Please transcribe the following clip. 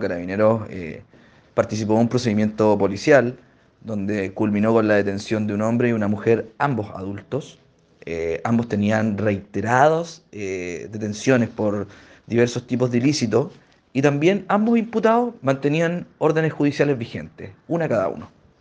Carabineros eh, participó en un procedimiento policial donde culminó con la detención de un hombre y una mujer, ambos adultos. Eh, ambos tenían reiteradas eh, detenciones por diversos tipos de ilícitos y también ambos imputados mantenían órdenes judiciales vigentes, una cada uno.